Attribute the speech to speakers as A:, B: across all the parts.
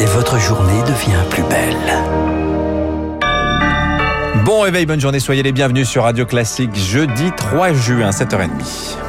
A: et votre journée devient plus belle.
B: Bon réveil, bonne journée, soyez les bienvenus sur Radio Classique, jeudi 3 juin, 7h30.
C: –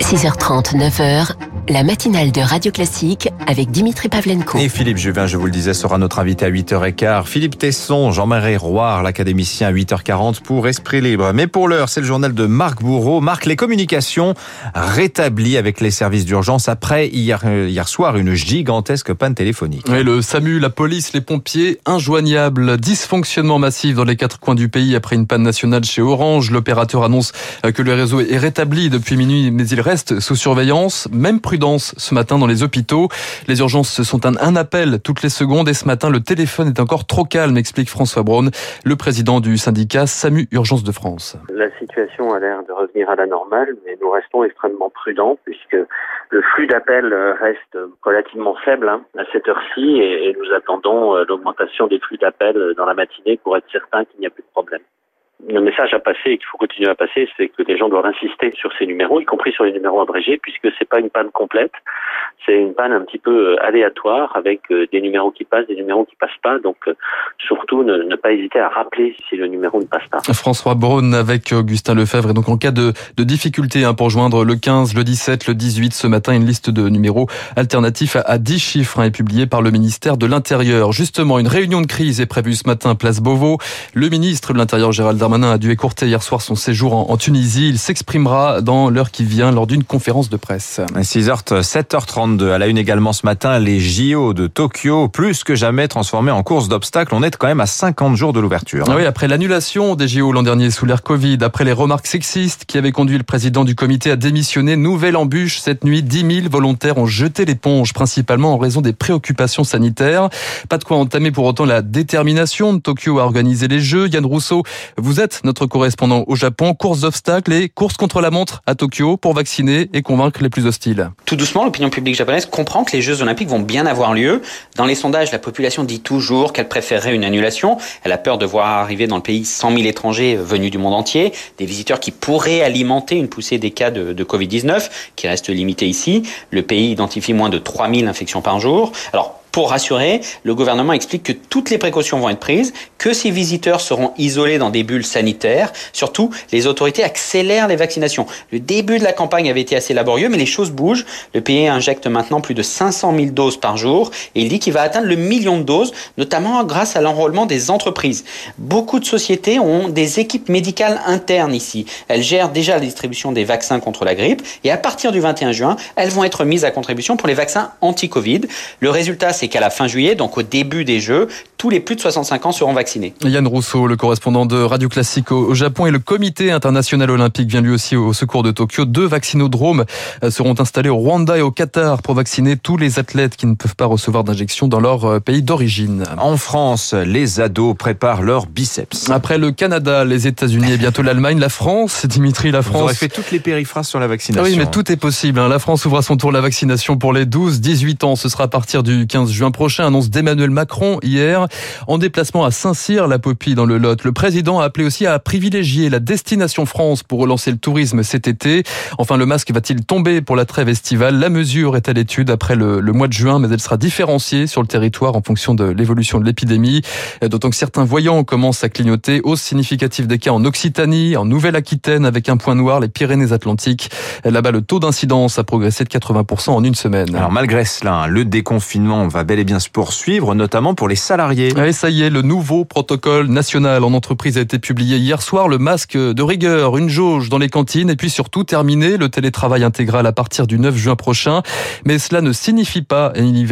C: 6h30, 9h, la matinale de Radio Classique avec Dimitri Pavlenko.
B: Et Philippe Juvin, je vous le disais, sera notre invité à 8h15. Philippe Tesson, Jean-Marie Roire, l'académicien à 8h40 pour Esprit Libre. Mais pour l'heure, c'est le journal de Marc Bourreau. Marc, les communications rétablies avec les services d'urgence après hier, euh, hier soir une gigantesque panne téléphonique.
D: Oui, le SAMU, la police, les pompiers, injoignables. Dysfonctionnement massif dans les quatre coins du pays après une panne nationale chez Orange. L'opérateur annonce euh, que le réseau est rétabli depuis minuit, mais il reste sous surveillance. Même ce matin dans les hôpitaux. Les urgences sont un, appel toutes les secondes et ce matin, le téléphone est encore trop calme, explique François Braun, le président du syndicat SAMU Urgence de France.
E: La situation a l'air de revenir à la normale, mais nous restons extrêmement prudents puisque le flux d'appels reste relativement faible hein, à cette heure-ci et, et nous attendons euh, l'augmentation des flux d'appels dans la matinée pour être certain qu'il n'y a plus de problème le message à passer et qu'il faut continuer à passer, c'est que les gens doivent insister sur ces numéros, y compris sur les numéros abrégés, puisque c'est pas une panne complète, c'est une panne un petit peu euh, aléatoire avec euh, des numéros qui passent, des numéros qui passent pas. Donc euh, surtout ne, pas hésiter à rappeler si le numéro ne passe pas.
D: François Braun avec Augustin Lefebvre. Et donc en cas de, de difficulté hein, pour joindre le 15, le 17, le 18 ce matin, une liste de numéros alternatifs à, 10 chiffres hein, est publiée par le ministère de l'Intérieur. Justement, une réunion de crise est prévue ce matin place Beauvau. Le ministre de l'Intérieur Gérald Darmanin a dû écourter hier soir son séjour en, Tunisie. Il s'exprimera dans l'heure qui vient lors d'une conférence de presse.
B: 6h, 7h32. À la une également ce matin, les JO de Tokyo, plus que jamais transformés en course d'obstacles. On est quand même à 50 jours de l'ouverture.
D: Ah oui, après l'annulation des JO l'an dernier sous l'ère Covid, après les remarques sexistes qui avaient conduit le président du comité à démissionner, nouvelle embûche cette nuit. 10 000 volontaires ont jeté l'éponge, principalement en raison des préoccupations sanitaires. Pas de quoi entamer pour autant la détermination de Tokyo à organiser les Jeux. Yann Rousseau, vous êtes notre correspondant au Japon. Course d'obstacles et course contre la montre à Tokyo pour vacciner et convaincre les plus hostiles.
F: Tout doucement, l'opinion publique japonaise comprend que les Jeux Olympiques vont bien avoir lieu. Dans les sondages, la population dit toujours qu'elle préférerait une annulation. Elle a peur de voir arriver dans le pays 100 000 étrangers venus du monde entier, des visiteurs qui pourraient alimenter une poussée des cas de, de Covid-19, qui reste limitée ici. Le pays identifie moins de 3 000 infections par jour. Alors, pour rassurer, le gouvernement explique que toutes les précautions vont être prises, que ces visiteurs seront isolés dans des bulles sanitaires. Surtout, les autorités accélèrent les vaccinations. Le début de la campagne avait été assez laborieux, mais les choses bougent. Le pays injecte maintenant plus de 500 000 doses par jour et il dit qu'il va atteindre le million de doses, notamment grâce à l'enrôlement des entreprises. Beaucoup de sociétés ont des équipes médicales internes ici. Elles gèrent déjà la distribution des vaccins contre la grippe et à partir du 21 juin, elles vont être mises à contribution pour les vaccins anti-Covid. Le résultat, c'est qu'à la fin juillet, donc au début des Jeux, tous les plus de 65 ans seront vaccinés.
D: Yann Rousseau, le correspondant de Radio Classique au Japon et le comité international olympique vient lui aussi au secours de Tokyo. Deux vaccinodromes euh, seront installés au Rwanda et au Qatar pour vacciner tous les athlètes qui ne peuvent pas recevoir d'injection dans leur euh, pays d'origine.
B: En France, les ados préparent leur biceps.
D: Après le Canada, les États-Unis et bientôt l'Allemagne, la France, Dimitri, la France.
B: Vous aurez fait toutes les périphrases sur la vaccination.
D: oui, mais tout est possible. Hein. La France ouvre à son tour la vaccination pour les 12-18 ans. Ce sera à partir du 15 juin prochain, annonce d'Emmanuel Macron hier. En déplacement à Saint-Cyr, la Popie dans le Lot, le président a appelé aussi à privilégier la destination France pour relancer le tourisme cet été. Enfin, le masque va-t-il tomber pour la trêve estivale? La mesure est à l'étude après le, le, mois de juin, mais elle sera différenciée sur le territoire en fonction de l'évolution de l'épidémie. D'autant que certains voyants commencent à clignoter. Hausse significative des cas en Occitanie, en Nouvelle-Aquitaine avec un point noir, les Pyrénées-Atlantiques. Là-bas, le taux d'incidence a progressé de 80% en une semaine.
B: Alors malgré cela, le déconfinement va bel et bien se poursuivre, notamment pour les salariés.
D: Oui, ça y est, le nouveau protocole national en entreprise a été publié hier soir. Le masque de rigueur, une jauge dans les cantines et puis surtout terminé le télétravail intégral à partir du 9 juin prochain. Mais cela ne signifie pas, Émilie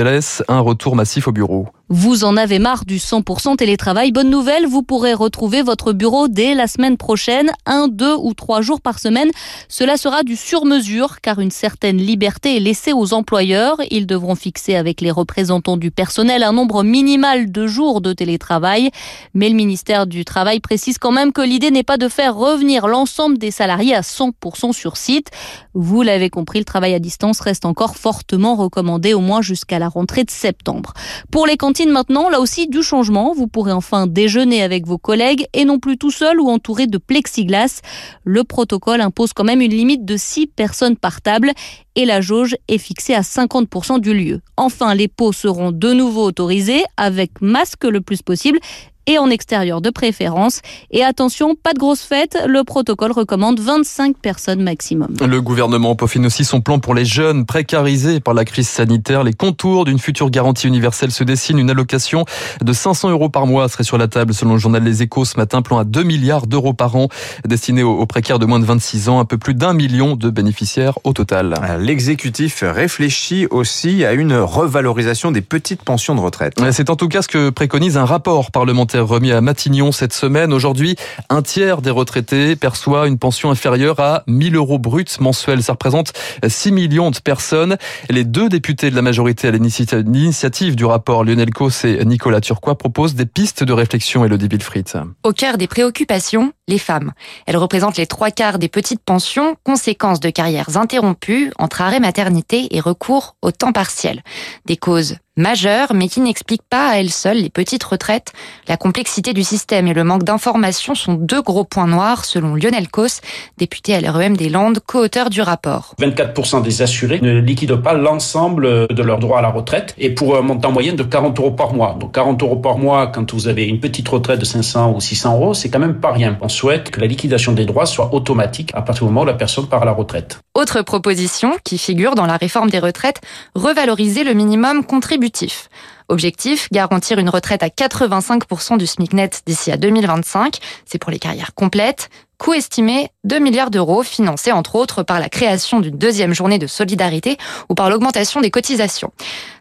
D: un retour massif au bureau.
G: Vous en avez marre du 100% télétravail Bonne nouvelle, vous pourrez retrouver votre bureau dès la semaine prochaine, un, deux ou trois jours par semaine. Cela sera du sur-mesure car une certaine liberté est laissée aux employeurs. Ils devront fixer avec les représentants du personnel un nombre minimal de jours de télétravail. Mais le ministère du Travail précise quand même que l'idée n'est pas de faire revenir l'ensemble des salariés à 100% sur site. Vous l'avez compris, le travail à distance reste encore fortement recommandé au moins jusqu'à la rentrée de septembre. Pour les maintenant, là aussi du changement. Vous pourrez enfin déjeuner avec vos collègues et non plus tout seul ou entouré de plexiglas. Le protocole impose quand même une limite de 6 personnes par table et la jauge est fixée à 50% du lieu. Enfin, les pots seront de nouveau autorisés avec masque le plus possible et en extérieur de préférence. Et attention, pas de grosses fêtes, le protocole recommande 25 personnes maximum.
D: Le gouvernement peaufine aussi son plan pour les jeunes précarisés par la crise sanitaire. Les contours d'une future garantie universelle se dessinent. Une allocation de 500 euros par mois serait sur la table selon le journal Les Échos ce matin. Plan à 2 milliards d'euros par an destiné aux précaires de moins de 26 ans. Un peu plus d'un million de bénéficiaires au total.
B: L'exécutif réfléchit aussi à une revalorisation des petites pensions de retraite.
D: C'est en tout cas ce que préconise un rapport parlementaire remis à Matignon cette semaine. Aujourd'hui, un tiers des retraités perçoit une pension inférieure à 1000 euros bruts mensuels. Ça représente 6 millions de personnes. Les deux députés de la majorité à l'initiative du rapport, Lionel Cos et Nicolas Turquois, proposent des pistes de réflexion, Elodie Bilfrit.
H: Au cœur des préoccupations, les femmes. Elles représentent les trois quarts des petites pensions, conséquence de carrières interrompues entre arrêt maternité et recours au temps partiel. Des causes majeure, mais qui n'explique pas à elle seule les petites retraites. La complexité du système et le manque d'informations sont deux gros points noirs, selon Lionel Cos, député à l'REM des Landes, co-auteur du rapport.
I: 24% des assurés ne liquident pas l'ensemble de leurs droits à la retraite, et pour un montant moyen de 40 euros par mois. Donc 40 euros par mois, quand vous avez une petite retraite de 500 ou 600 euros, c'est quand même pas rien. On souhaite que la liquidation des droits soit automatique à partir du moment où la personne part à la retraite.
H: Autre proposition qui figure dans la réforme des retraites, revaloriser le minimum contributif. Objectif, garantir une retraite à 85% du SMIC net d'ici à 2025. C'est pour les carrières complètes. Coût estimé 2 milliards d'euros, financé entre autres par la création d'une deuxième journée de solidarité ou par l'augmentation des cotisations.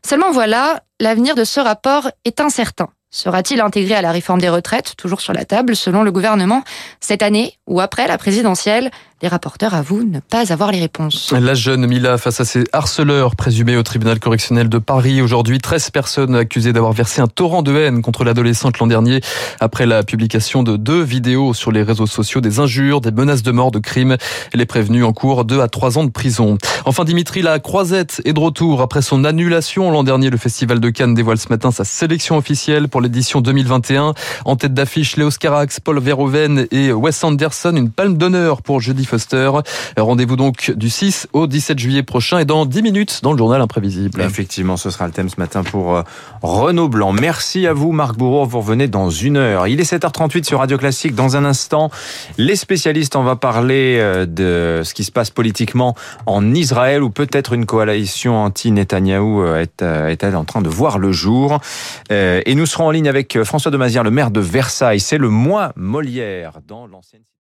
H: Seulement voilà, l'avenir de ce rapport est incertain. Sera-t-il intégré à la réforme des retraites, toujours sur la table, selon le gouvernement, cette année ou après la présidentielle? Les rapporteurs avouent ne pas avoir les réponses.
D: La jeune Mila face à ses harceleurs présumés au tribunal correctionnel de Paris. Aujourd'hui, 13 personnes accusées d'avoir versé un torrent de haine contre l'adolescente l'an dernier après la publication de deux vidéos sur les réseaux sociaux, des injures, des menaces de mort, de crimes. Elle est prévenue en cours 2 à 3 ans de prison. Enfin, Dimitri, la croisette est de retour après son annulation l'an dernier. Le Festival de Cannes dévoile ce matin sa sélection officielle pour l'édition 2021. En tête d'affiche, Léo Carax, Paul Verhoeven et Wes Anderson. Une palme d'honneur pour jeudi Foster. Rendez-vous donc du 6 au 17 juillet prochain et dans 10 minutes dans le journal imprévisible.
B: Effectivement, ce sera le thème ce matin pour euh, Renaud Blanc. Merci à vous Marc Bourreau, vous revenez dans une heure. Il est 7h38 sur Radio Classique. Dans un instant, les spécialistes, on va parler euh, de ce qui se passe politiquement en Israël où peut-être une coalition anti-Netanyahou euh, est-elle en train de voir le jour. Et nous serons en ligne avec François Demazière, le maire de Versailles. C'est le mois Molière dans l'ancienne